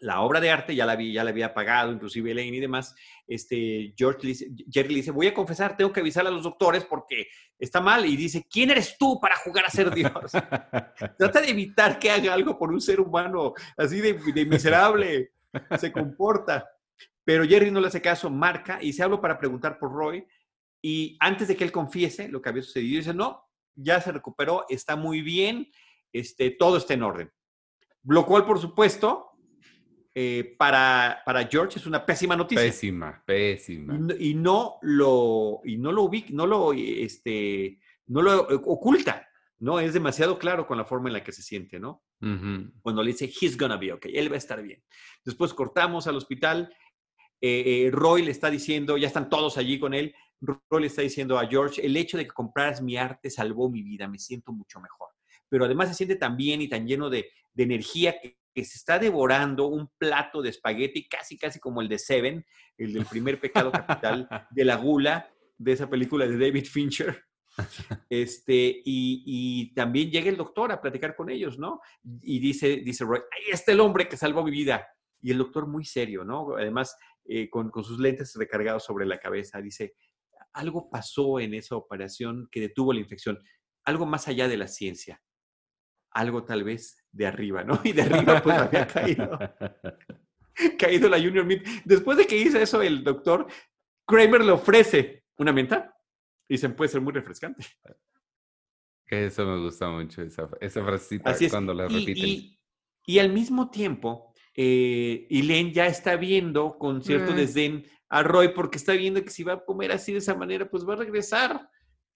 la obra de arte ya la, había, ya la había pagado, inclusive Elaine y demás, este, George Jerry le dice, voy a confesar, tengo que avisar a los doctores porque está mal. Y dice, ¿quién eres tú para jugar a ser Dios? [LAUGHS] Trata de evitar que haga algo por un ser humano así de, miserable. Se comporta. Pero Jerry no le hace caso, marca y se habla para preguntar por Roy. Y antes de que él confiese lo que había sucedido, dice, no, ya se recuperó, está muy bien, este, todo está en orden. Lo cual, por supuesto, eh, para, para, George es una pésima noticia. Pésima, pésima. Y, no lo, y no lo ubica, no lo, este, no lo oculta, ¿no? Es demasiado claro con la forma en la que se siente, ¿no? Cuando le dice, he's gonna be okay, él va a estar bien. Después cortamos al hospital, eh, eh, Roy le está diciendo, ya están todos allí con él, Roy le está diciendo a George, el hecho de que compraras mi arte salvó mi vida, me siento mucho mejor. Pero además se siente tan bien y tan lleno de, de energía que que se está devorando un plato de espagueti, casi, casi como el de Seven, el del primer pecado capital, [LAUGHS] de la gula, de esa película de David Fincher. Este, y, también llega el doctor a platicar con ellos, ¿no? Y dice, dice Roy, ahí está el hombre que salvó mi vida. Y el doctor muy serio, ¿no? Además, eh, con, con sus lentes recargados sobre la cabeza, dice, algo pasó en esa operación que detuvo la infección, algo más allá de la ciencia algo tal vez de arriba, ¿no? [LAUGHS] Y de arriba pues había caído, [LAUGHS] caído la Junior Mint. Después de que hizo eso el doctor, Kramer le ofrece una menta y se puede ser muy refrescante. Eso me gusta mucho, esa, esa frasecita cuando la repiten. Y, al mismo tiempo, eh, Elaine ya está viendo con cierto mm. desdén a Roy porque está viendo que si va a comer así de esa manera, pues va a regresar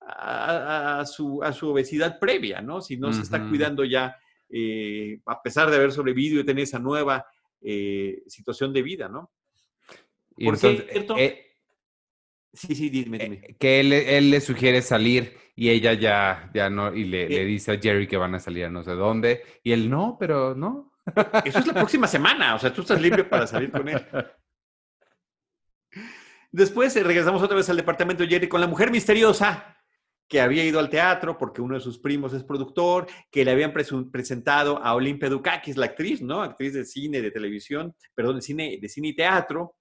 a, su, a su obesidad previa, ¿no? Si no se está cuidando ya, eh, a pesar de haber sobrevivido y tener esa nueva eh, situación de vida, ¿no? Y Porque, eh, sí, sí, dime, dime. que él, le sugiere salir y ella ya, ya no, y le, le, dice a Jerry que van a salir a no sé dónde, y él no, pero no. Eso es la próxima semana, o sea, tú estás libre para salir con él. [LAUGHS] Después regresamos otra vez al departamento de Jerry con la mujer misteriosa que había ido al teatro porque uno de sus primos es productor, que le habían presentado a Olimpia Dukakis, la actriz, ¿no? Actriz de cine, de televisión, perdón, de cine, de cine y teatro,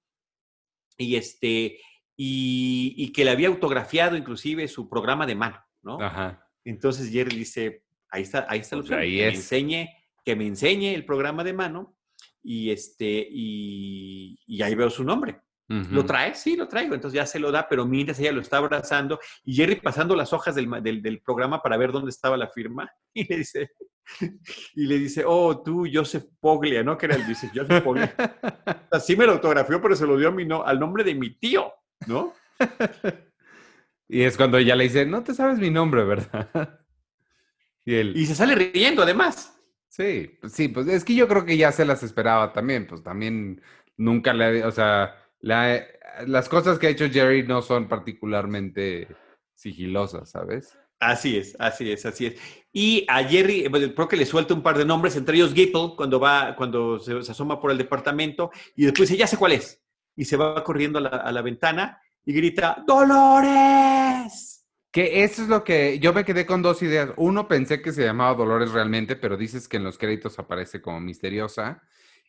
y este, y, que le había autografiado inclusive su programa de mano, ¿no? Ajá. Entonces Jerry dice, ahí está, ahí está lo pues que me enseñe, que me enseñe el programa de mano, y este, y, y ahí veo su nombre. ¿Lo trae? Sí, lo traigo. Entonces ya se lo da, pero mientras ella lo está abrazando y Jerry pasando las hojas del, del, programa para ver dónde estaba la firma [LAUGHS] y le dice, [LAUGHS] y le dice, oh, tú, Joseph Poglia, ¿no? Que era el, dice, Joseph Poglia. [LAUGHS] Así me lo autografió, pero se lo dio a mi no, al nombre de mi tío, ¿no? y es cuando ella le dice, no te sabes mi nombre, ¿verdad? y, él, y se sale riendo, además. Sí, pues sí, pues es que yo creo que ya se las esperaba también, pues también nunca le, o sea, la, las cosas que ha hecho Jerry no son particularmente sigilosas, ¿sabes? Así es, así es, así es. Y a Jerry, creo que le suelta un par de nombres, entre ellos Gipple, cuando va, cuando se, asoma por el departamento, y después dice, ya sé cuál es. Y se va corriendo a la, a la ventana y grita, ¡Dolores! Que eso es lo que yo me quedé con dos ideas. Uno, pensé que se llamaba Dolores realmente, pero dices que en los créditos aparece como misteriosa.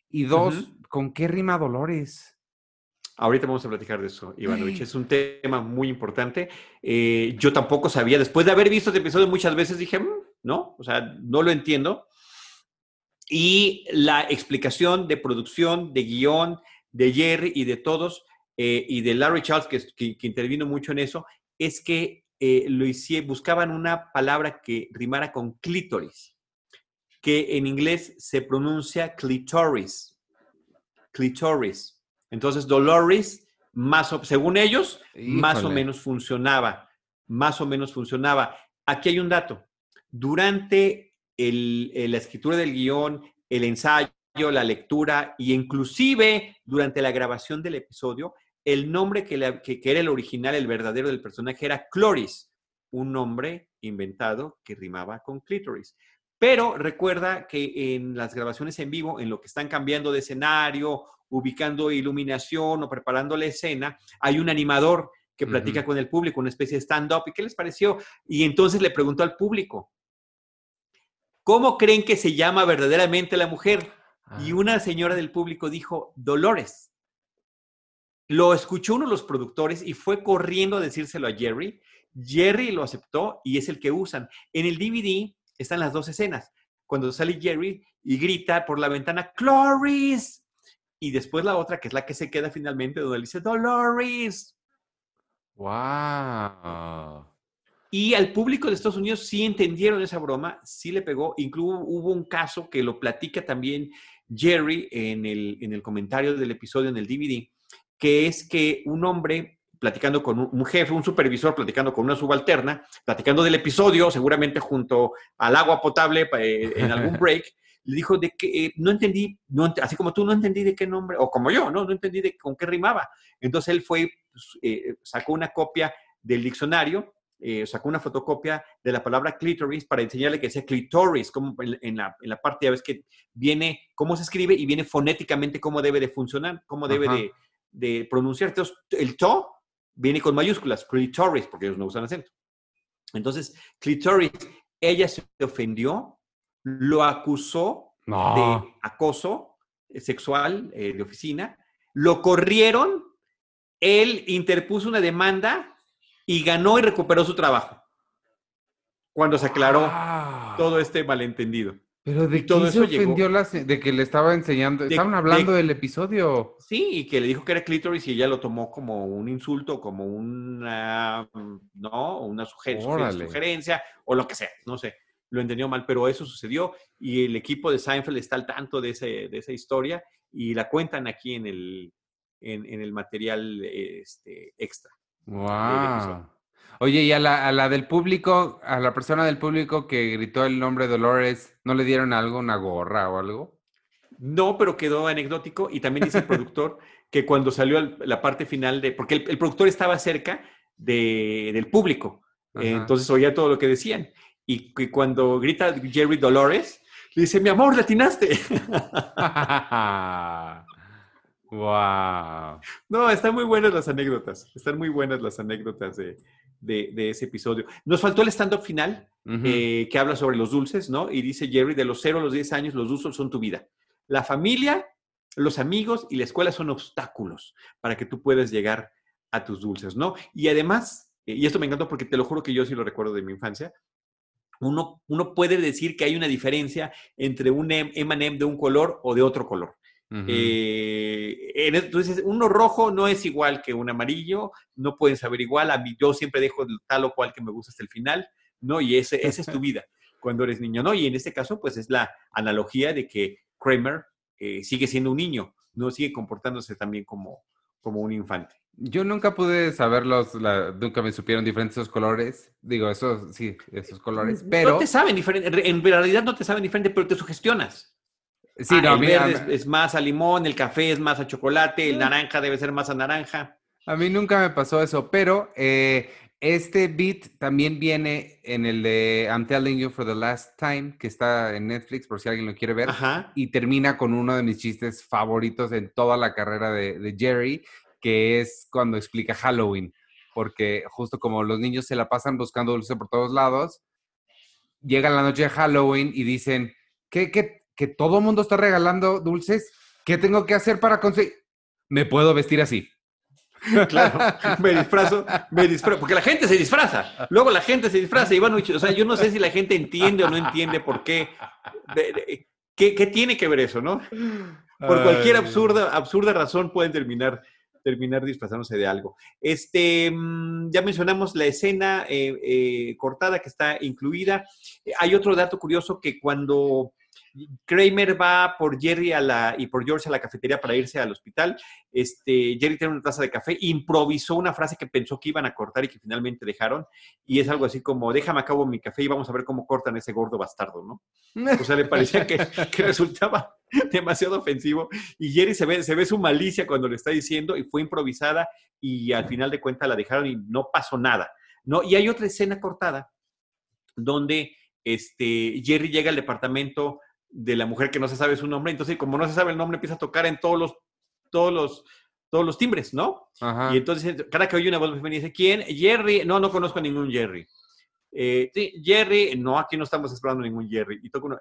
Y dos, ¿con qué rima Dolores? Ahorita vamos a platicar de eso, Ivanovich. Es un tema muy importante. Eh, yo tampoco sabía, después de haber visto este episodio muchas veces, dije, mm, no, o sea, no lo entiendo. Y la explicación de producción, de guion, de Jerry y de todos eh, y de Larry Charles, que, intervino mucho en eso, es que eh, lo buscaban una palabra que rimara con clítoris, que en inglés se pronuncia clitoris. Clitoris. Entonces, Dolores, más según ellos, más o menos funcionaba. Más o menos funcionaba. Aquí hay un dato. Durante la escritura del guion, el ensayo, la lectura y inclusive durante la grabación del episodio, el nombre que, era el original, el verdadero del personaje era Cloris, un nombre inventado que rimaba con clitoris. Pero recuerda que en las grabaciones en vivo, en lo que están cambiando de escenario, ubicando iluminación o preparando la escena, hay un animador que platica con el público, una especie de stand-up. ¿Y qué les pareció? Y entonces le preguntó al público, ¿cómo creen que se llama verdaderamente la mujer? Y ah. una señora del público dijo, Dolores. Lo escuchó uno de los productores y fue corriendo a decírselo a Jerry. Jerry lo aceptó y es el que usan. En el DVD están las dos escenas. Cuando sale Jerry y grita por la ventana, Cloris. Y después la otra, que es la que se queda finalmente, donde dice, Dolores. ¡Wow! Y al público de Estados Unidos sí entendieron esa broma, sí le pegó. Incluso hubo un caso que lo platica también Jerry en el, en el comentario del episodio en el DVD, que es que un hombre platicando con un, jefe, un supervisor platicando con una subalterna, platicando del episodio, seguramente junto al agua potable eh, en algún [LAUGHS] break, le dijo de que eh, no entendí, no, así como tú no entendí de qué nombre, o como yo, no, no entendí de con qué rimaba. Entonces él fue, pues, eh, sacó una copia del diccionario eh, sacó una fotocopia de la palabra clitoris para enseñarle que sea clitoris, como en, la, en la, parte, ya ves que viene cómo se escribe y viene fonéticamente cómo debe de funcionar, cómo debe de, de, pronunciar. Entonces, el to viene con mayúsculas, clitoris, porque ellos no usan acento. Entonces, clitoris, ella se ofendió, lo acusó de acoso sexual eh, de oficina, lo corrieron, él interpuso una demanda y ganó y recuperó su trabajo. Cuando se aclaró todo este malentendido. Pero de qué se ofendió de que le estaba enseñando, estaban hablando del episodio. Sí, y que le dijo que era clítoris y ella lo tomó como un insulto, como una, no, una sugerencia o lo que sea, no sé, lo entendió mal, pero eso sucedió y el equipo de Seinfeld está al tanto de, ese, de esa historia y la cuentan aquí en el, en, el material este, extra. Wow. Oye, y a la, a la, del público, a la persona del público que gritó el nombre Dolores, ¿no le dieron algo, una gorra o algo? No, pero quedó anecdótico y también dice el productor [LAUGHS] que cuando salió la parte final de, porque el, productor estaba cerca de, del público, entonces oía todo lo que decían y que cuando grita Jerry Dolores, le dice, mi amor, latinaste. [LAUGHS] Wow. No, están muy buenas las anécdotas. Están muy buenas las anécdotas de, ese episodio. Nos faltó el stand-up final eh, que habla sobre los dulces, ¿no? Y dice Jerry, de los 0 a los 10 años, los dulces son tu vida. La familia, los amigos y la escuela son obstáculos para que tú puedas llegar a tus dulces, ¿no? Y además, eh, y esto me encantó porque te lo juro que yo sí lo recuerdo de mi infancia, uno, uno puede decir que hay una diferencia entre un M&M de un color o de otro color. Eh, entonces, uno rojo no es igual que un amarillo, no pueden saber igual. A mí, yo siempre dejo tal o cual que me gusta hasta el final, ¿no? Y ese, esa es tu [LAUGHS] vida cuando eres niño, ¿no? Y en este caso, pues es la analogía de que Kramer eh, sigue siendo un niño, no sigue comportándose también como, como un infante. Yo nunca pude saberlos, nunca me supieron diferentes esos colores. Digo, esos, sí, esos colores, pero... No te saben diferente, en realidad no te saben diferente, pero te sugestionas. Sí, ah, el verde es, más a limón, el café es más a chocolate, el naranja debe ser más a naranja. A mí nunca me pasó eso, pero eh, este beat también viene en el de I'm Telling You for the Last Time, que está en Netflix por si alguien lo quiere ver, y termina con uno de mis chistes favoritos en toda la carrera de, de Jerry, que es cuando explica Halloween, porque justo como los niños se la pasan buscando dulce por todos lados, llega la noche de Halloween y dicen, ¿qué, qué, que todo el mundo está regalando dulces, ¿qué tengo que hacer para conseguir? Me puedo vestir así. [LAUGHS] Claro, me disfrazo, me disfrazo, porque la gente se disfraza, luego la gente se disfraza y bueno, o sea, yo no sé si la gente entiende o no entiende por qué, qué, qué tiene que ver eso, ¿no? Por cualquier absurda, absurda razón pueden terminar terminar disfrazándose de algo. Este, mm, ya mencionamos la escena eh, eh, cortada que está incluida. Hay otro dato curioso que cuando Kramer va por Jerry a la, y por George a la cafetería para irse al hospital. Este, Jerry tiene una taza de café, improvisó una frase que pensó que iban a cortar y que finalmente dejaron. Y es algo así como, déjame acabo mi café y vamos a ver cómo cortan ese gordo bastardo, ¿no? [LAUGHS] O sea, le parecía que, resultaba demasiado ofensivo. Y Jerry se ve, se ve su malicia cuando le está diciendo y fue improvisada y al final de cuentas la dejaron y no pasó nada. ¿no? Y hay otra escena cortada donde este, Jerry llega al departamento de la mujer que no se sabe su nombre. Entonces, como no se sabe el nombre, empieza a tocar en todos los, todos los, todos los timbres, ¿no? Y entonces, cada que oye una voz me dice, ¿quién? Jerry. No, no conozco a ningún Jerry. Eh, sí, Jerry. No, aquí no estamos esperando ningún Jerry. Y toco uno,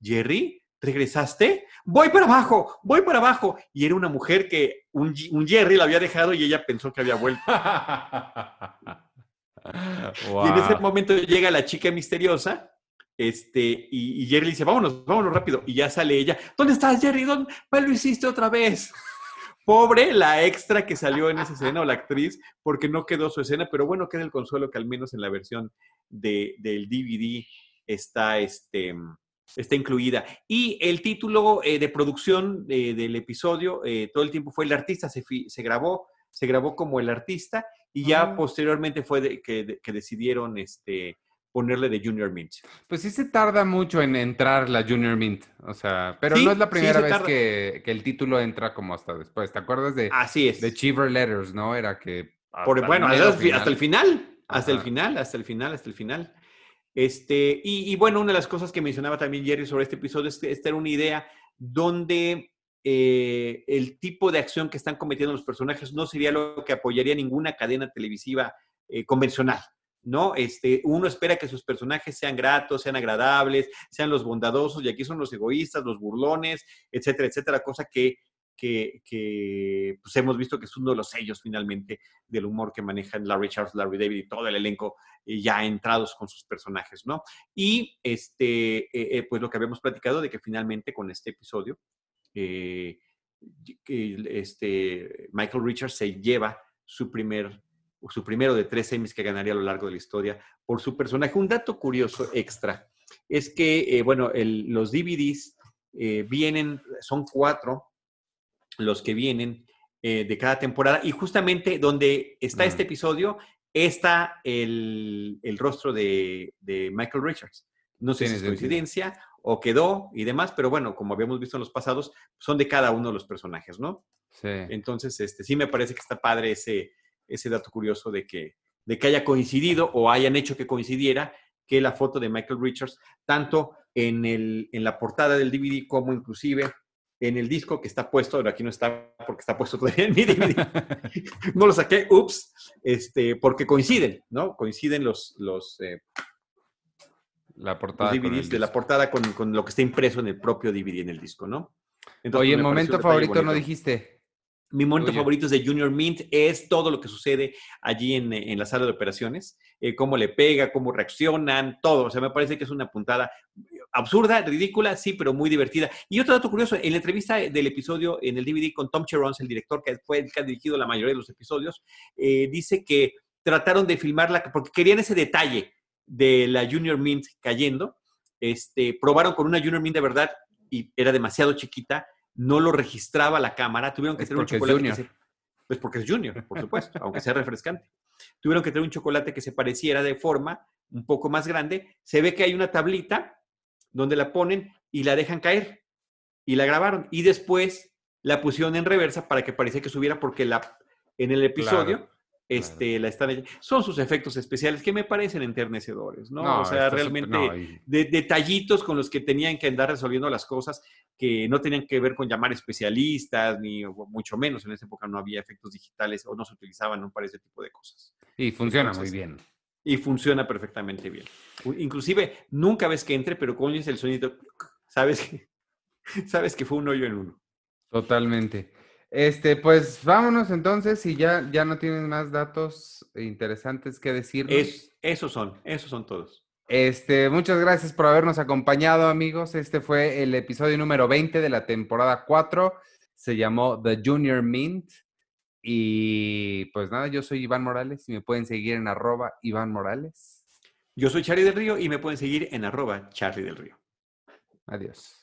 ¿Jerry? ¿Regresaste? Voy para abajo, voy para abajo. Y era una mujer que un, un Jerry la había dejado y ella pensó que había vuelto. [LAUGHS] Y en ese momento llega la chica misteriosa este, y, Jerry le dice, vámonos, vámonos rápido. Y ya sale ella, ¿dónde estás, Jerry? ¿Dónde lo hiciste otra vez? [LAUGHS] Pobre la extra que salió en esa escena o la actriz, porque no quedó su escena, pero bueno, queda el consuelo que al menos en la versión de, del DVD está, este, está incluida. Y el título eh, de producción eh, del episodio eh, todo el tiempo fue El artista, se, se, grabó, se grabó como El artista y ya ah. posteriormente fue que, que, decidieron este, ponerle de Junior Mint. Pues sí se tarda mucho en entrar la Junior Mint, o sea, pero no es la primera vez que, el título entra como hasta después. ¿Te acuerdas de, Así es. de Chiver Letters, no? Era que... Por, bueno, hasta, el final, hasta el final, hasta el final, hasta el final. Este, y, bueno, una de las cosas que mencionaba también Jerry sobre este episodio es que esta era una idea donde eh, el tipo de acción que están cometiendo los personajes no sería lo que apoyaría ninguna cadena televisiva eh, convencional. ¿No? Este, uno espera que sus personajes sean gratos, sean agradables, sean los bondadosos, y aquí son los egoístas, los burlones, etcétera, etcétera, cosa que, que, pues hemos visto que es uno de los sellos finalmente del humor que manejan Larry Charles, Larry David y todo el elenco eh, ya entrados con sus personajes, ¿no? Y este, eh, eh, pues lo que habíamos platicado de que finalmente con este episodio, este, Michael Richards se lleva su primer su primero de tres Emmys que ganaría a lo largo de la historia por su personaje. Un dato curioso extra es que, eh, bueno, los DVDs eh, vienen, son cuatro los que vienen eh, de cada temporada y justamente donde está este episodio está el, rostro de, Michael Richards. No sé si es coincidencia o quedó y demás, pero bueno, como habíamos visto en los pasados, son de cada uno de los personajes, ¿no? Sí. Entonces, este, sí me parece que está padre ese, ese dato curioso de que, de que haya coincidido o hayan hecho que coincidiera que la foto de Michael Richards, tanto en, el, en la portada del DVD como inclusive en el disco que está puesto, pero aquí no está porque está puesto todavía en mi DVD. [LAUGHS] no lo saqué, ups, este, porque coinciden, ¿no? Coinciden los, los, eh, la portada DVDs de la portada con, con, lo que está impreso en el propio DVD en el disco, ¿no? Oye, el momento favorito no dijiste. Mi momento favorito es de Junior Mint, es todo lo que sucede allí en, la sala de operaciones, eh, cómo le pega, cómo reaccionan, todo. O sea, me parece que es una puntada absurda, ridícula, sí, pero muy divertida. Y otro dato curioso, en la entrevista del episodio en el DVD con Tom Cherons, el director que fue el que ha dirigido la mayoría de los episodios, eh, dice que trataron de filmarla porque querían ese detalle de la Junior Mint cayendo. Este, probaron con una Junior Mint de verdad y era demasiado chiquita no lo registraba la cámara, tuvieron que tener un chocolate. Que pues porque es Junior, por supuesto, aunque sea refrescante. Tuvieron que tener un chocolate que se pareciera de forma un poco más grande. Se ve que hay una tablita donde la ponen y la dejan caer. Y la grabaron. Y después la pusieron en reversa para que pareciera que subiera porque la, en el episodio este, la están, son sus efectos especiales que me parecen enternecedores, ¿no? o sea, realmente de, detallitos con los que tenían que andar resolviendo las cosas que no tenían que ver con llamar especialistas, ni mucho menos. En esa época no había efectos digitales o no se utilizaban para ese tipo de cosas. Y funciona muy bien. Y funciona perfectamente bien. Inclusive, nunca ves que entre, pero cuando es el sonido, sabes que, [LAUGHS] sabes que fue un hoyo en uno. Totalmente. Este, pues vámonos entonces, si ya, ya no tienen más datos interesantes que decirnos. Es, esos son, esos son todos. Este, muchas gracias por habernos acompañado, amigos. Este fue el episodio número 20 de la temporada 4. Se llamó The Junior Mint. Y pues nada, yo soy Iván Morales y me pueden seguir en arroba Iván Morales. Yo soy Charlie del Río y me pueden seguir en arroba Charlie del Río. Adiós.